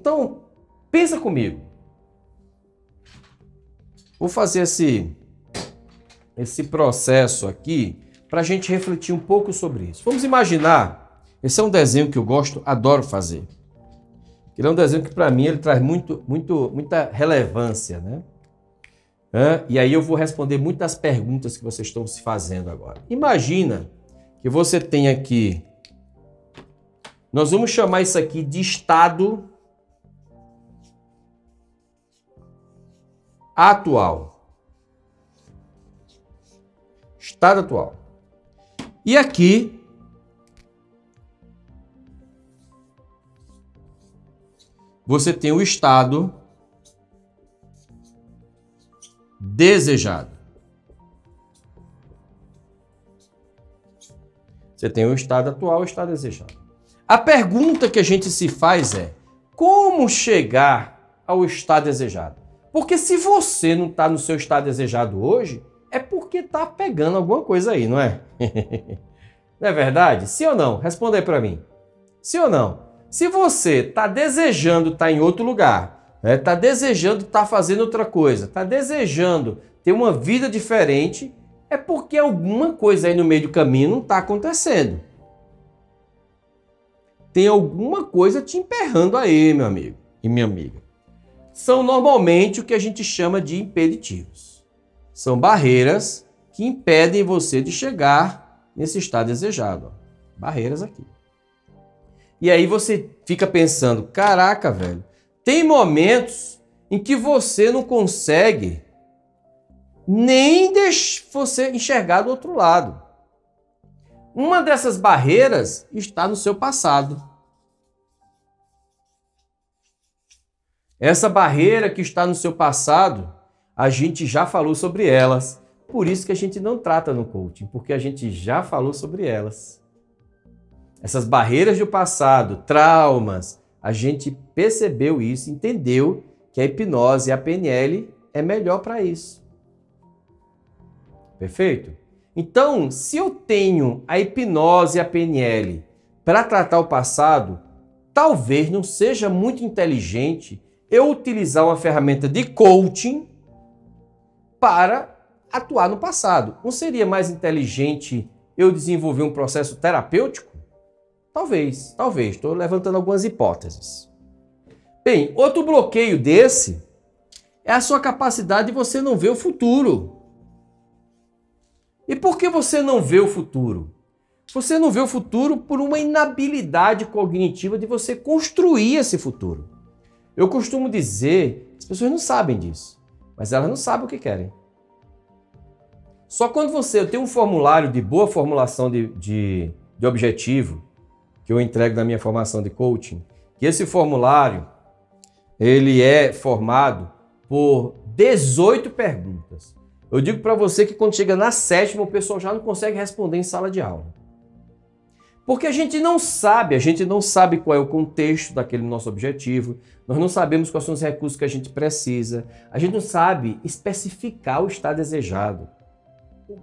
Então, pensa comigo. Vou fazer esse, esse processo aqui para a gente refletir um pouco sobre isso. Vamos imaginar, esse é um desenho que eu gosto, adoro fazer. Ele é um desenho que para mim ele traz muito, muito, muita relevância, né? e aí eu vou responder muitas perguntas que vocês estão se fazendo agora. Imagina que você tem aqui, nós vamos chamar isso aqui de estado atual. Estado atual. E aqui você tem o estado desejado. Você tem o estado atual o estado desejado. A pergunta que a gente se faz é: como chegar ao estado desejado? Porque se você não está no seu estado desejado hoje, é porque está pegando alguma coisa aí, não é? não é verdade? Sim ou não? Responda aí para mim. Sim ou não? Se você está desejando estar tá em outro lugar, está né? Tá desejando estar tá fazendo outra coisa, está desejando ter uma vida diferente, é porque alguma coisa aí no meio do caminho não está acontecendo. Tem alguma coisa te emperrando aí, meu amigo e minha amiga. São normalmente o que a gente chama de impeditivos. São barreiras que impedem você de chegar nesse estado desejado. Barreiras aqui. E aí você fica pensando: caraca, velho, tem momentos em que você não consegue nem você enxergar do outro lado. Uma dessas barreiras está no seu passado. Essa barreira que está no seu passado, a gente já falou sobre elas. Por isso que a gente não trata no coaching, porque a gente já falou sobre elas. Essas barreiras do passado, traumas, a gente percebeu isso, entendeu que a hipnose e a PNL é melhor para isso. Perfeito? Então, se eu tenho a hipnose e a PNL para tratar o passado, talvez não seja muito inteligente eu utilizar uma ferramenta de coaching para atuar no passado. Não seria mais inteligente eu desenvolver um processo terapêutico? Talvez, talvez. Estou levantando algumas hipóteses. Bem, outro bloqueio desse é a sua capacidade de você não ver o futuro. E por que você não vê o futuro? Você não vê o futuro por uma inabilidade cognitiva de você construir esse futuro. Eu costumo dizer, as pessoas não sabem disso, mas elas não sabem o que querem. Só quando você tem um formulário de boa formulação de, de, de objetivo, que eu entrego na minha formação de coaching, que esse formulário ele é formado por 18 perguntas. Eu digo para você que quando chega na sétima, o pessoal já não consegue responder em sala de aula. Porque a gente não sabe, a gente não sabe qual é o contexto daquele nosso objetivo, nós não sabemos quais são os recursos que a gente precisa, a gente não sabe especificar o estado desejado.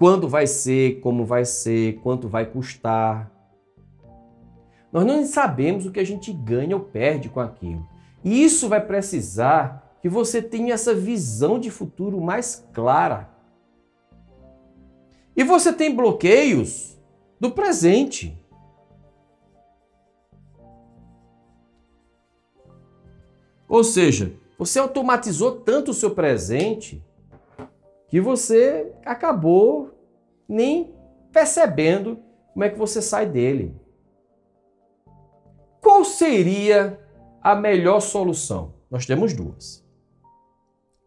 Quando vai ser, como vai ser, quanto vai custar. Nós não sabemos o que a gente ganha ou perde com aquilo. E isso vai precisar que você tenha essa visão de futuro mais clara. E você tem bloqueios do presente. Ou seja, você automatizou tanto o seu presente que você acabou nem percebendo como é que você sai dele. Qual seria a melhor solução? Nós temos duas.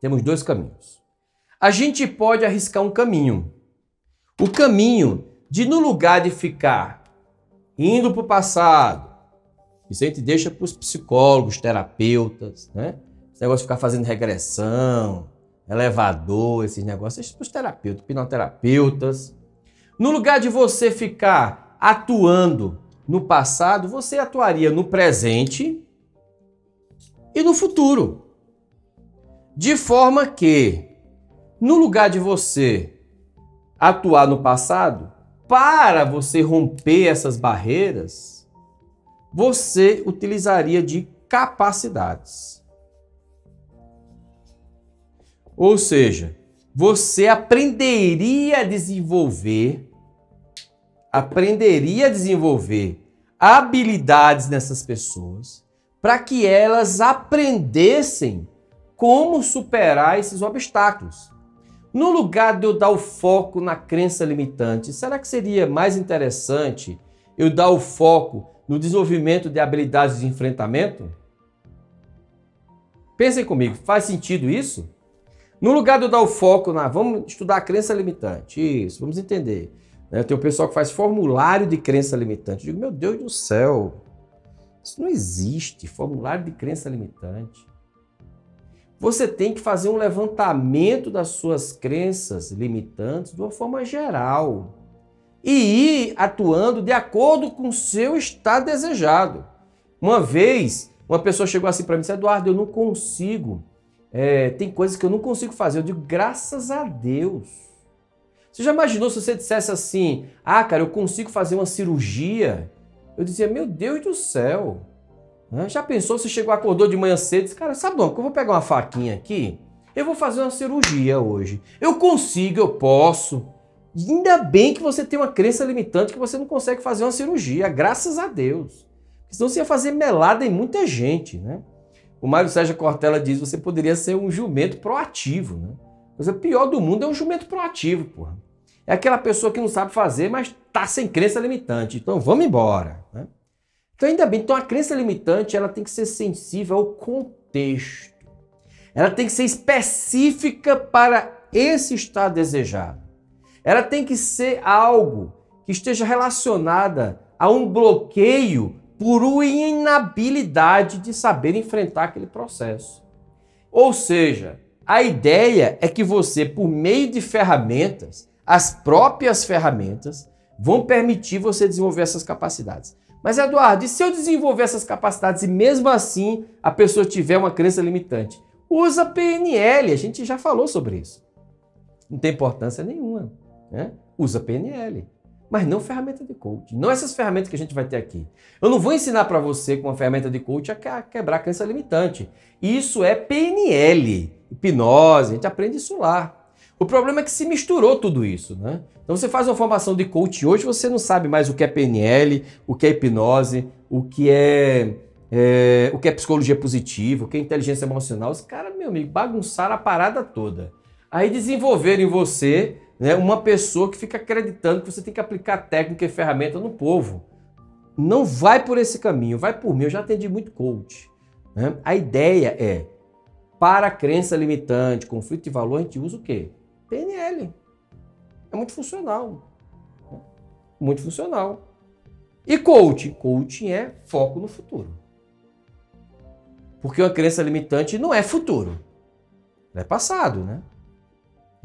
Temos dois caminhos. A gente pode arriscar um caminho o caminho de, no lugar de ficar indo para o passado, isso a gente deixa para os psicólogos, terapeutas, né? Esse negócio de ficar fazendo regressão, elevador, esses negócios, para os terapeutas, hipnoterapeutas. No lugar de você ficar atuando no passado, você atuaria no presente e no futuro. De forma que, no lugar de você atuar no passado, para você romper essas barreiras, você utilizaria de capacidades. Ou seja, você aprenderia a desenvolver, aprenderia a desenvolver habilidades nessas pessoas para que elas aprendessem como superar esses obstáculos. No lugar de eu dar o foco na crença limitante, será que seria mais interessante eu dar o foco no desenvolvimento de habilidades de enfrentamento? Pensem comigo, faz sentido isso? No lugar de eu dar o foco na. Vamos estudar a crença limitante. Isso, vamos entender. Né? Tem o pessoal que faz formulário de crença limitante. Eu digo, meu Deus do céu, isso não existe. Formulário de crença limitante. Você tem que fazer um levantamento das suas crenças limitantes de uma forma geral e ir atuando de acordo com o seu estado desejado. Uma vez, uma pessoa chegou assim para mim e disse: Eduardo, eu não consigo é, tem coisas que eu não consigo fazer. Eu digo, graças a Deus. Você já imaginou se você dissesse assim: ah, cara, eu consigo fazer uma cirurgia? Eu dizia, meu Deus do céu. Já pensou se chegou, acordou de manhã cedo e disse, cara, sabe que eu vou pegar uma faquinha aqui, eu vou fazer uma cirurgia hoje. Eu consigo, eu posso. Ainda bem que você tem uma crença limitante que você não consegue fazer uma cirurgia, graças a Deus. Senão você ia fazer melada em muita gente, né? O Mário Sérgio Cortella diz: você poderia ser um jumento proativo, né? Mas o pior do mundo é um jumento proativo, porra. É aquela pessoa que não sabe fazer, mas tá sem crença limitante. Então vamos embora. Né? Então ainda bem, então a crença limitante ela tem que ser sensível ao contexto. Ela tem que ser específica para esse estado desejado. Ela tem que ser algo que esteja relacionada a um bloqueio por uma inabilidade de saber enfrentar aquele processo. Ou seja, a ideia é que você, por meio de ferramentas, as próprias ferramentas, vão permitir você desenvolver essas capacidades. Mas, Eduardo, e se eu desenvolver essas capacidades e mesmo assim a pessoa tiver uma crença limitante? Usa PNL, a gente já falou sobre isso. Não tem importância nenhuma. Né? Usa PNL mas não ferramenta de coach. Não essas ferramentas que a gente vai ter aqui. Eu não vou ensinar para você com uma ferramenta de coach a quebrar a crença limitante. Isso é PNL, hipnose, a gente aprende isso lá. O problema é que se misturou tudo isso, né? Então você faz uma formação de coach hoje, você não sabe mais o que é PNL, o que é hipnose, o que é, é o que é psicologia positiva, o que é inteligência emocional. Os caras, meu amigo, bagunçaram a parada toda. Aí desenvolveram em você né, uma pessoa que fica acreditando que você tem que aplicar técnica e ferramenta no povo. Não vai por esse caminho, vai por mim. Eu já atendi muito coach. Né? A ideia é, para crença limitante, conflito de valor, a gente usa o quê? PNL. É muito funcional. Muito funcional. E coaching? Coaching é foco no futuro. Porque uma crença limitante não é futuro. É passado, né?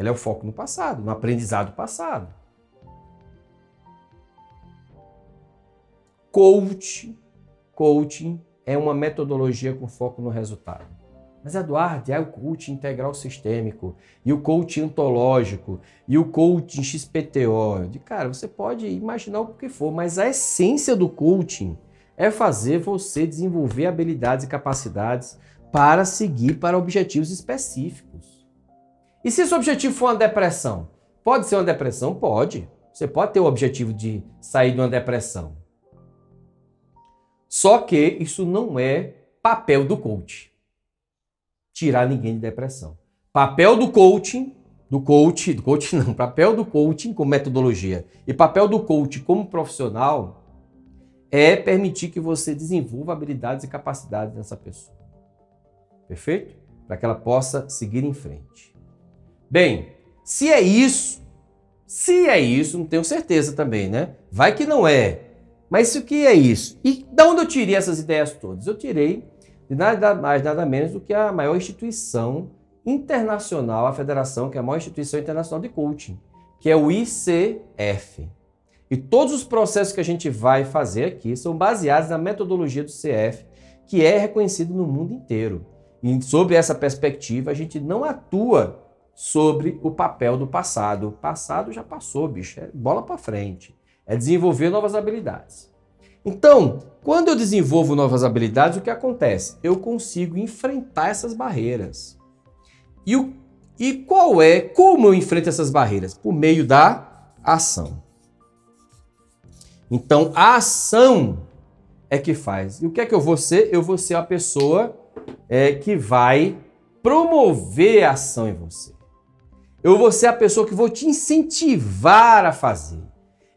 Ela é o foco no passado, no aprendizado passado. Coach, coaching é uma metodologia com foco no resultado. Mas Eduardo, é o coaching integral sistêmico, e o coaching ontológico, e o coaching XPTO. De cara, você pode imaginar o que for, mas a essência do coaching é fazer você desenvolver habilidades e capacidades para seguir para objetivos específicos. E se esse objetivo for uma depressão? Pode ser uma depressão? Pode. Você pode ter o objetivo de sair de uma depressão. Só que isso não é papel do coach. Tirar ninguém de depressão. Papel do coaching, do coach, do coach não, papel do coaching como metodologia e papel do coach como profissional é permitir que você desenvolva habilidades e capacidades nessa pessoa. Perfeito? Para que ela possa seguir em frente. Bem, se é isso, se é isso, não tenho certeza também, né? Vai que não é. Mas o que é isso? E de onde eu tirei essas ideias todas? Eu tirei de nada mais, nada menos do que a maior instituição internacional, a federação, que é a maior instituição internacional de coaching, que é o ICF. E todos os processos que a gente vai fazer aqui são baseados na metodologia do CF, que é reconhecido no mundo inteiro. E sob essa perspectiva, a gente não atua sobre o papel do passado. Passado já passou, bicho, é bola para frente. É desenvolver novas habilidades. Então, quando eu desenvolvo novas habilidades, o que acontece? Eu consigo enfrentar essas barreiras. E, o, e qual é, como eu enfrento essas barreiras? Por meio da ação. Então, a ação é que faz. E o que é que eu vou ser? Eu vou ser a pessoa é, que vai promover a ação em você. Eu vou ser a pessoa que vou te incentivar a fazer.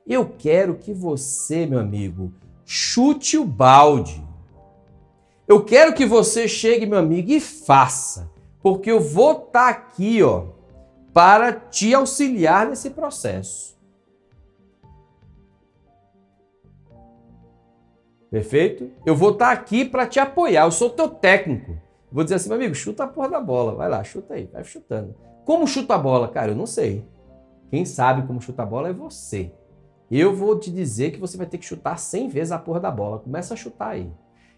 Eu quero que você, meu amigo, chute o balde. Eu quero que você chegue, meu amigo, e faça, porque eu vou estar tá aqui, ó, para te auxiliar nesse processo. Perfeito? Eu vou estar tá aqui para te apoiar, eu sou teu técnico. Vou dizer assim, meu amigo, chuta a porra da bola, vai lá, chuta aí, vai chutando. Como chuta a bola? Cara, eu não sei. Quem sabe como chuta a bola é você. Eu vou te dizer que você vai ter que chutar 100 vezes a porra da bola. Começa a chutar aí.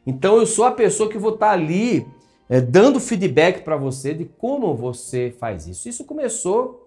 Então eu sou a pessoa que vou estar ali é, dando feedback para você de como você faz isso. Isso começou